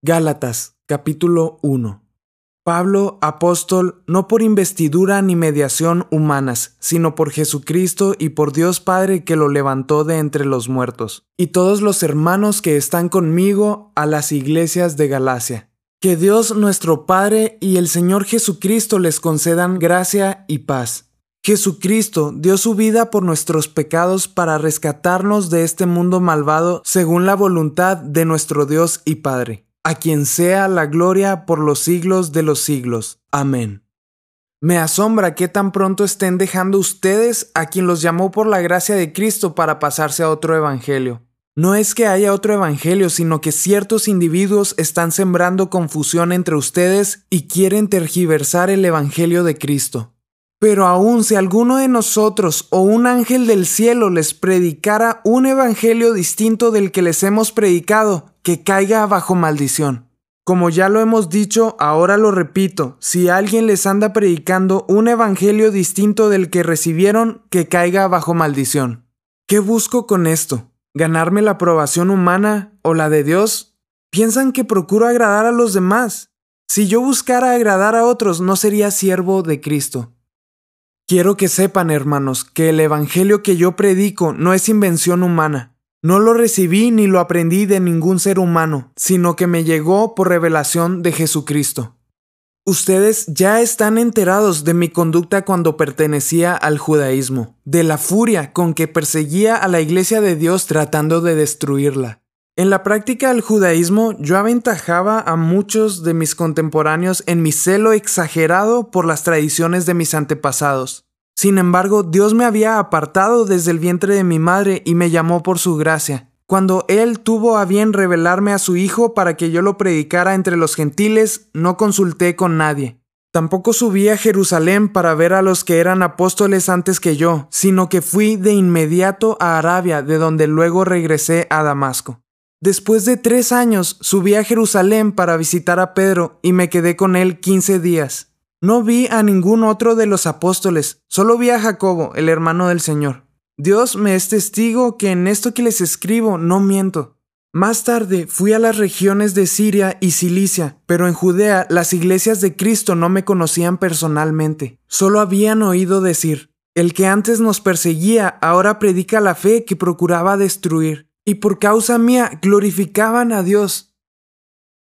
Gálatas capítulo 1 Pablo, apóstol, no por investidura ni mediación humanas, sino por Jesucristo y por Dios Padre que lo levantó de entre los muertos, y todos los hermanos que están conmigo a las iglesias de Galacia. Que Dios nuestro Padre y el Señor Jesucristo les concedan gracia y paz. Jesucristo dio su vida por nuestros pecados para rescatarnos de este mundo malvado según la voluntad de nuestro Dios y Padre a quien sea la gloria por los siglos de los siglos. Amén. Me asombra que tan pronto estén dejando ustedes a quien los llamó por la gracia de Cristo para pasarse a otro evangelio. No es que haya otro evangelio, sino que ciertos individuos están sembrando confusión entre ustedes y quieren tergiversar el evangelio de Cristo. Pero aun si alguno de nosotros o un ángel del cielo les predicara un evangelio distinto del que les hemos predicado, que caiga bajo maldición. Como ya lo hemos dicho, ahora lo repito, si alguien les anda predicando un evangelio distinto del que recibieron, que caiga bajo maldición. ¿Qué busco con esto? ¿Ganarme la aprobación humana o la de Dios? Piensan que procuro agradar a los demás. Si yo buscara agradar a otros, no sería siervo de Cristo. Quiero que sepan, hermanos, que el Evangelio que yo predico no es invención humana. No lo recibí ni lo aprendí de ningún ser humano, sino que me llegó por revelación de Jesucristo. Ustedes ya están enterados de mi conducta cuando pertenecía al judaísmo, de la furia con que perseguía a la iglesia de Dios tratando de destruirla. En la práctica del judaísmo yo aventajaba a muchos de mis contemporáneos en mi celo exagerado por las tradiciones de mis antepasados. Sin embargo, Dios me había apartado desde el vientre de mi madre y me llamó por su gracia. Cuando Él tuvo a bien revelarme a su Hijo para que yo lo predicara entre los gentiles, no consulté con nadie. Tampoco subí a Jerusalén para ver a los que eran apóstoles antes que yo, sino que fui de inmediato a Arabia, de donde luego regresé a Damasco. Después de tres años subí a Jerusalén para visitar a Pedro y me quedé con él quince días. No vi a ningún otro de los apóstoles, solo vi a Jacobo, el hermano del Señor. Dios me es testigo que en esto que les escribo no miento. Más tarde fui a las regiones de Siria y Cilicia, pero en Judea las iglesias de Cristo no me conocían personalmente, solo habían oído decir, el que antes nos perseguía ahora predica la fe que procuraba destruir, y por causa mía glorificaban a Dios.